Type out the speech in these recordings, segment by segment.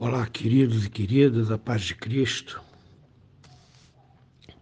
Olá, queridos e queridas, a paz de Cristo.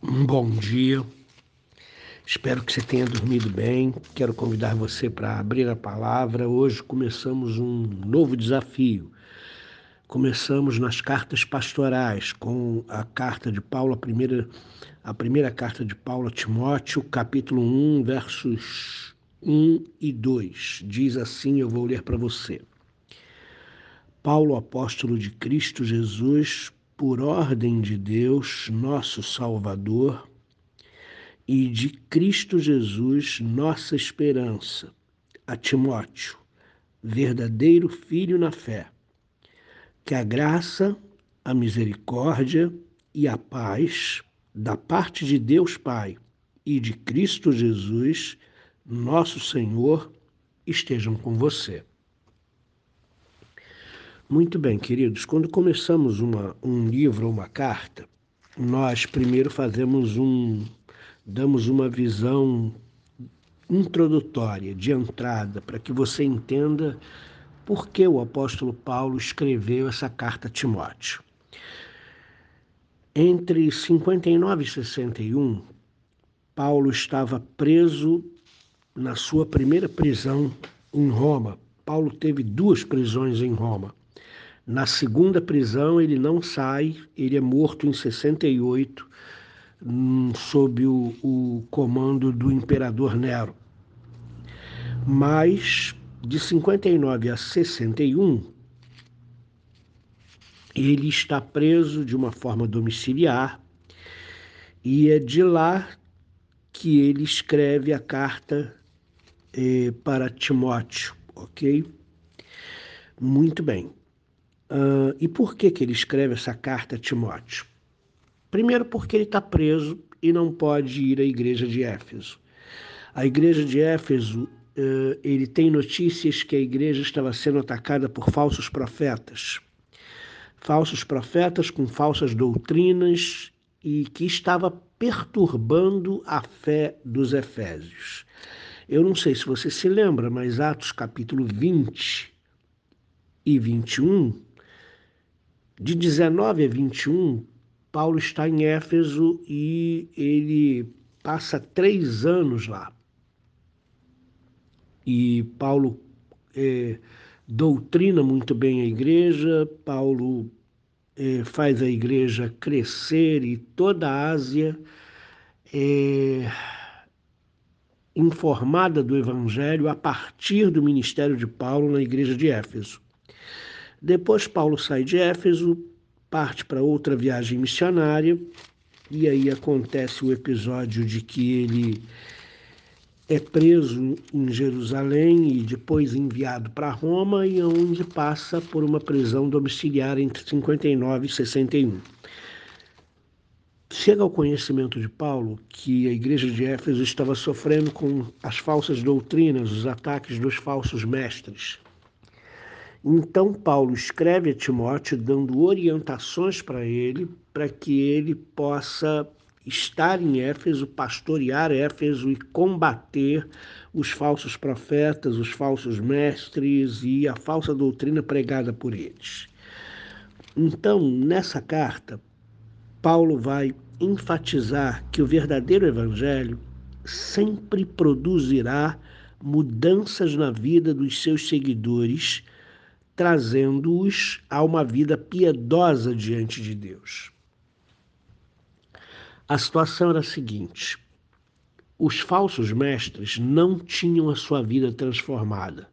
Um bom dia. Espero que você tenha dormido bem. Quero convidar você para abrir a palavra. Hoje começamos um novo desafio. Começamos nas cartas pastorais com a carta de Paulo, a primeira, a primeira carta de Paulo a Timóteo, capítulo 1, versos 1 e 2. Diz assim, eu vou ler para você. Paulo, apóstolo de Cristo Jesus, por ordem de Deus, nosso Salvador, e de Cristo Jesus, nossa esperança, a Timóteo, verdadeiro filho na fé. Que a graça, a misericórdia e a paz da parte de Deus Pai e de Cristo Jesus, nosso Senhor, estejam com você. Muito bem, queridos. Quando começamos uma, um livro ou uma carta, nós primeiro fazemos um, damos uma visão introdutória, de entrada, para que você entenda por que o apóstolo Paulo escreveu essa carta a Timóteo. Entre 59 e 61, Paulo estava preso na sua primeira prisão em Roma. Paulo teve duas prisões em Roma. Na segunda prisão, ele não sai, ele é morto em 68, hum, sob o, o comando do imperador Nero. Mas, de 59 a 61, ele está preso de uma forma domiciliar e é de lá que ele escreve a carta eh, para Timóteo, ok? Muito bem. Uh, e por que, que ele escreve essa carta a Timóteo? Primeiro, porque ele está preso e não pode ir à igreja de Éfeso. A igreja de Éfeso, uh, ele tem notícias que a igreja estava sendo atacada por falsos profetas. Falsos profetas com falsas doutrinas e que estava perturbando a fé dos Efésios. Eu não sei se você se lembra, mas Atos capítulo 20 e 21 de 19 a 21, Paulo está em Éfeso e ele passa três anos lá. E Paulo é, doutrina muito bem a igreja, Paulo é, faz a igreja crescer e toda a Ásia é informada do Evangelho a partir do ministério de Paulo na igreja de Éfeso. Depois Paulo sai de Éfeso, parte para outra viagem missionária, e aí acontece o episódio de que ele é preso em Jerusalém e depois enviado para Roma, e onde passa por uma prisão domiciliar entre 59 e 61. Chega ao conhecimento de Paulo que a igreja de Éfeso estava sofrendo com as falsas doutrinas, os ataques dos falsos mestres. Então, Paulo escreve a Timóteo dando orientações para ele, para que ele possa estar em Éfeso, pastorear Éfeso e combater os falsos profetas, os falsos mestres e a falsa doutrina pregada por eles. Então, nessa carta, Paulo vai enfatizar que o verdadeiro evangelho sempre produzirá mudanças na vida dos seus seguidores trazendo-os a uma vida piedosa diante de Deus. A situação era a seguinte: os falsos mestres não tinham a sua vida transformada.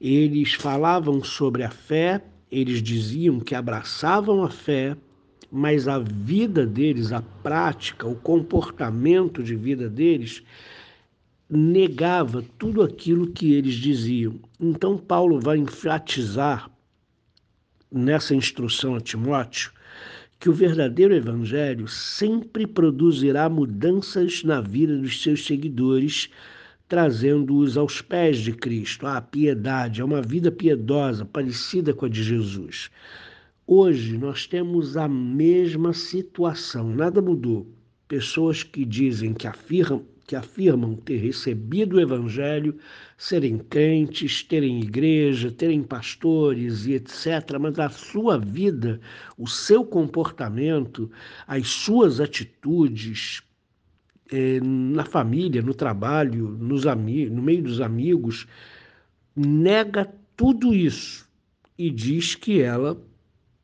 Eles falavam sobre a fé, eles diziam que abraçavam a fé, mas a vida deles, a prática, o comportamento de vida deles negava tudo aquilo que eles diziam. Então, Paulo vai enfatizar nessa instrução a Timóteo que o verdadeiro evangelho sempre produzirá mudanças na vida dos seus seguidores, trazendo-os aos pés de Cristo, à piedade, a uma vida piedosa, parecida com a de Jesus. Hoje nós temos a mesma situação, nada mudou. Pessoas que dizem que afirmam, que afirmam ter recebido o Evangelho, serem crentes, terem igreja, terem pastores e etc., mas a sua vida, o seu comportamento, as suas atitudes é, na família, no trabalho, nos no meio dos amigos, nega tudo isso e diz que ela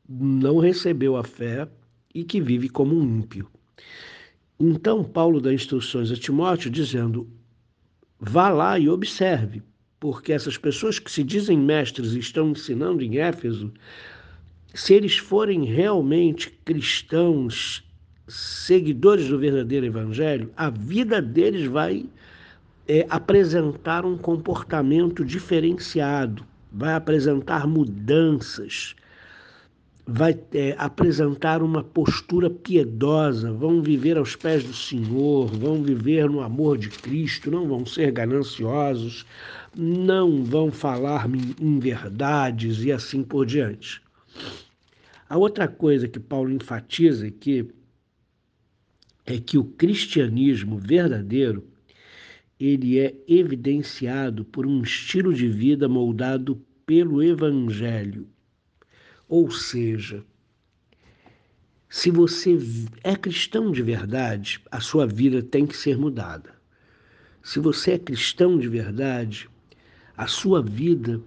não recebeu a fé e que vive como um ímpio. Então, Paulo dá instruções a Timóteo dizendo: vá lá e observe, porque essas pessoas que se dizem mestres e estão ensinando em Éfeso, se eles forem realmente cristãos, seguidores do verdadeiro evangelho, a vida deles vai é, apresentar um comportamento diferenciado, vai apresentar mudanças vai é, apresentar uma postura piedosa, vão viver aos pés do Senhor, vão viver no amor de Cristo, não vão ser gananciosos, não vão falar em verdades e assim por diante. A outra coisa que Paulo enfatiza aqui é que o cristianismo verdadeiro ele é evidenciado por um estilo de vida moldado pelo evangelho ou seja, se você é cristão de verdade, a sua vida tem que ser mudada. Se você é cristão de verdade, a sua vida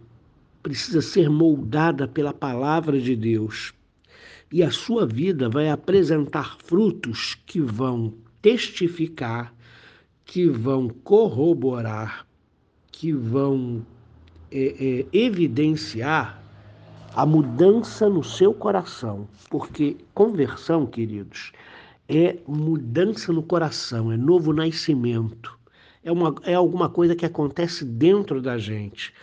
precisa ser moldada pela palavra de Deus. E a sua vida vai apresentar frutos que vão testificar, que vão corroborar, que vão é, é, evidenciar a mudança no seu coração, porque conversão, queridos, é mudança no coração, é novo nascimento, é, uma, é alguma coisa que acontece dentro da gente.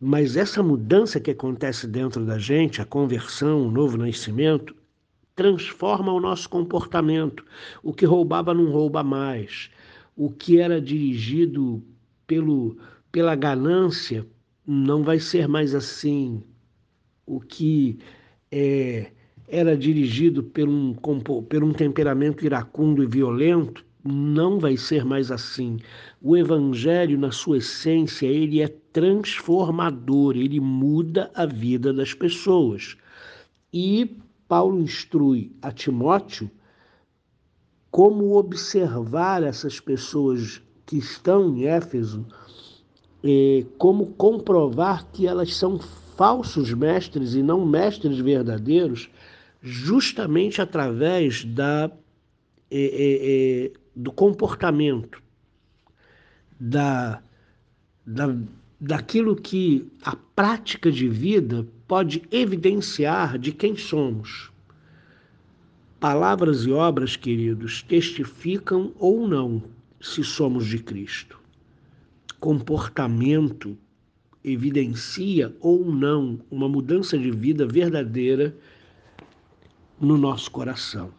Mas essa mudança que acontece dentro da gente, a conversão, o novo nascimento, transforma o nosso comportamento. O que roubava não rouba mais. O que era dirigido pelo, pela ganância não vai ser mais assim o que é, era dirigido por um, por um temperamento iracundo e violento, não vai ser mais assim. O evangelho, na sua essência, ele é transformador, ele muda a vida das pessoas. E Paulo instrui a Timóteo como observar essas pessoas que estão em Éfeso, eh, como comprovar que elas são falsos mestres e não mestres verdadeiros, justamente através da, é, é, do comportamento, da, da, daquilo que a prática de vida pode evidenciar de quem somos. Palavras e obras, queridos, testificam ou não se somos de Cristo. Comportamento evidencia ou não uma mudança de vida verdadeira no nosso coração.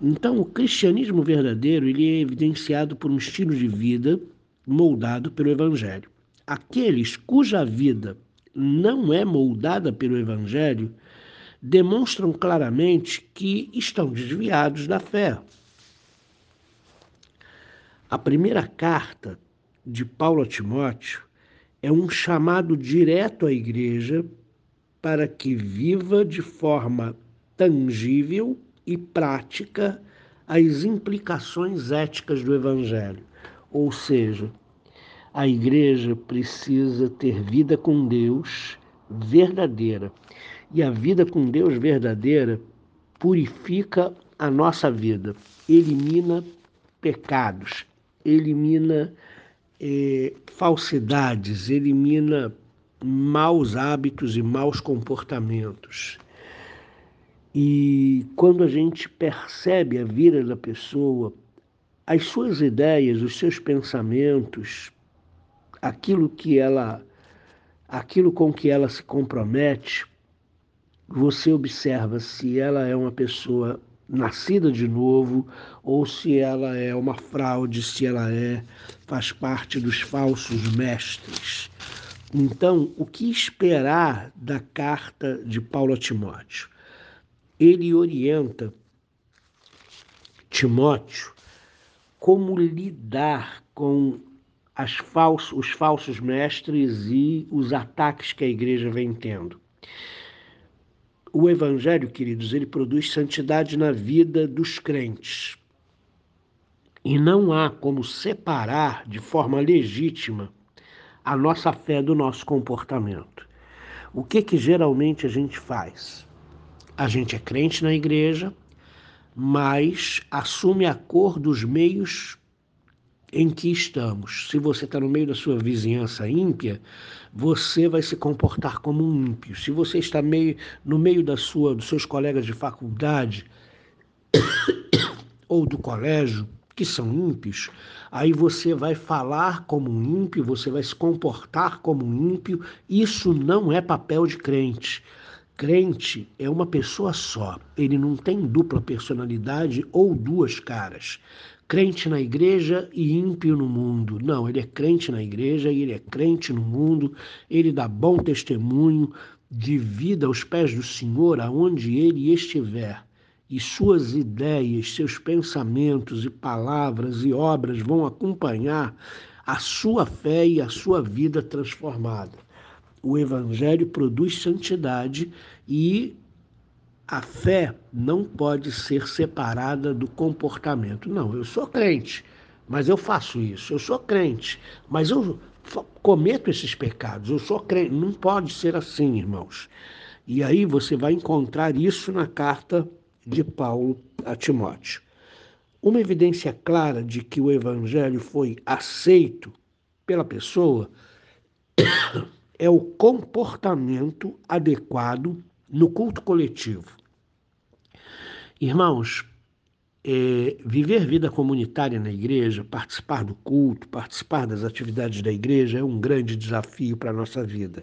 Então, o cristianismo verdadeiro ele é evidenciado por um estilo de vida moldado pelo Evangelho. Aqueles cuja vida não é moldada pelo Evangelho demonstram claramente que estão desviados da fé. A primeira carta de Paulo a Timóteo é um chamado direto à igreja para que viva de forma tangível e prática as implicações éticas do Evangelho. Ou seja, a igreja precisa ter vida com Deus verdadeira. E a vida com Deus verdadeira purifica a nossa vida, elimina pecados, elimina é, falsidades, elimina maus hábitos e maus comportamentos. E quando a gente percebe a vida da pessoa, as suas ideias, os seus pensamentos, aquilo que ela, aquilo com que ela se compromete, você observa se ela é uma pessoa nascida de novo ou se ela é uma fraude, se ela é faz parte dos falsos mestres. Então, o que esperar da carta de Paulo a Timóteo? Ele orienta Timóteo como lidar com falsos, os falsos mestres e os ataques que a igreja vem tendo. O Evangelho, queridos, ele produz santidade na vida dos crentes. E não há como separar de forma legítima a nossa fé do nosso comportamento. O que que geralmente a gente faz? A gente é crente na igreja, mas assume a cor dos meios em que estamos. Se você está no meio da sua vizinhança ímpia, você vai se comportar como um ímpio. Se você está meio, no meio da sua, dos seus colegas de faculdade ou do colégio, que são ímpios, aí você vai falar como um ímpio, você vai se comportar como um ímpio. Isso não é papel de crente. Crente é uma pessoa só, ele não tem dupla personalidade ou duas caras. Crente na igreja e ímpio no mundo. Não, ele é crente na igreja e ele é crente no mundo, ele dá bom testemunho de vida aos pés do Senhor aonde ele estiver e suas ideias, seus pensamentos e palavras e obras vão acompanhar a sua fé e a sua vida transformada. O Evangelho produz santidade e a fé não pode ser separada do comportamento. Não, eu sou crente, mas eu faço isso. Eu sou crente, mas eu cometo esses pecados. Eu sou crente. Não pode ser assim, irmãos. E aí você vai encontrar isso na carta de Paulo a Timóteo. Uma evidência clara de que o evangelho foi aceito pela pessoa é o comportamento adequado no culto coletivo. Irmãos, é, viver vida comunitária na igreja, participar do culto, participar das atividades da igreja é um grande desafio para a nossa vida.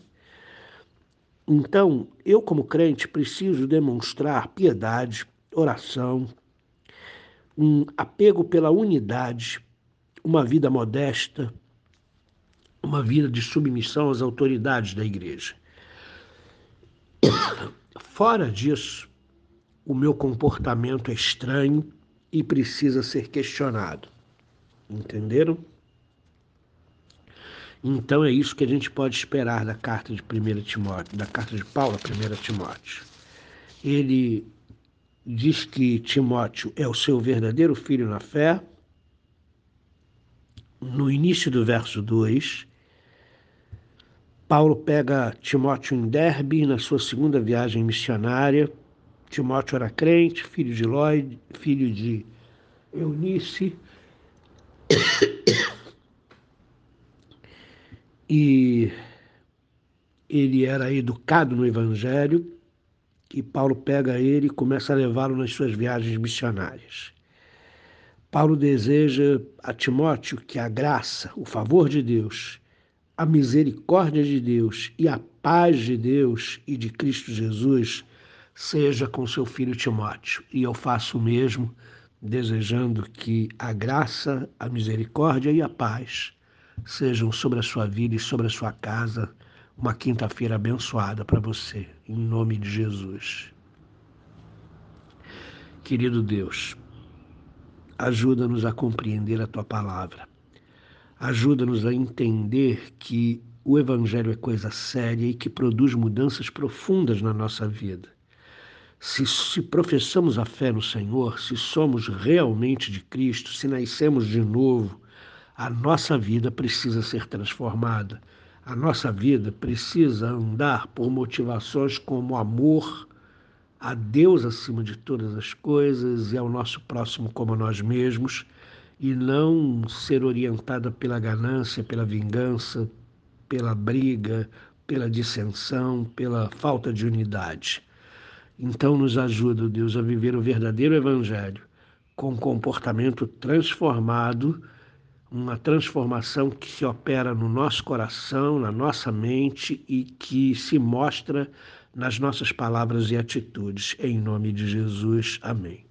Então, eu, como crente, preciso demonstrar piedade, oração, um apego pela unidade, uma vida modesta, uma vida de submissão às autoridades da igreja. Fora disso, o meu comportamento é estranho e precisa ser questionado. Entenderam? Então é isso que a gente pode esperar da carta de 1 Timóteo, da carta de Paulo a 1 Timóteo. Ele diz que Timóteo é o seu verdadeiro filho na fé. No início do verso 2, Paulo pega Timóteo em Derbe na sua segunda viagem missionária. Timóteo era crente, filho de Lloyd, filho de Eunice. e ele era educado no Evangelho, e Paulo pega ele e começa a levá-lo nas suas viagens missionárias. Paulo deseja a Timóteo que a graça, o favor de Deus, a misericórdia de Deus e a paz de Deus e de Cristo Jesus seja com seu filho Timóteo. E eu faço o mesmo, desejando que a graça, a misericórdia e a paz sejam sobre a sua vida e sobre a sua casa. Uma quinta-feira abençoada para você, em nome de Jesus. Querido Deus, ajuda-nos a compreender a tua palavra. Ajuda-nos a entender que o Evangelho é coisa séria e que produz mudanças profundas na nossa vida. Se, se professamos a fé no Senhor, se somos realmente de Cristo, se nascemos de novo, a nossa vida precisa ser transformada. A nossa vida precisa andar por motivações como amor a Deus acima de todas as coisas e ao nosso próximo como a nós mesmos, e não ser orientada pela ganância, pela vingança, pela briga, pela dissensão, pela falta de unidade. Então, nos ajuda, Deus, a viver o verdadeiro Evangelho com comportamento transformado uma transformação que se opera no nosso coração, na nossa mente e que se mostra nas nossas palavras e atitudes. Em nome de Jesus. Amém.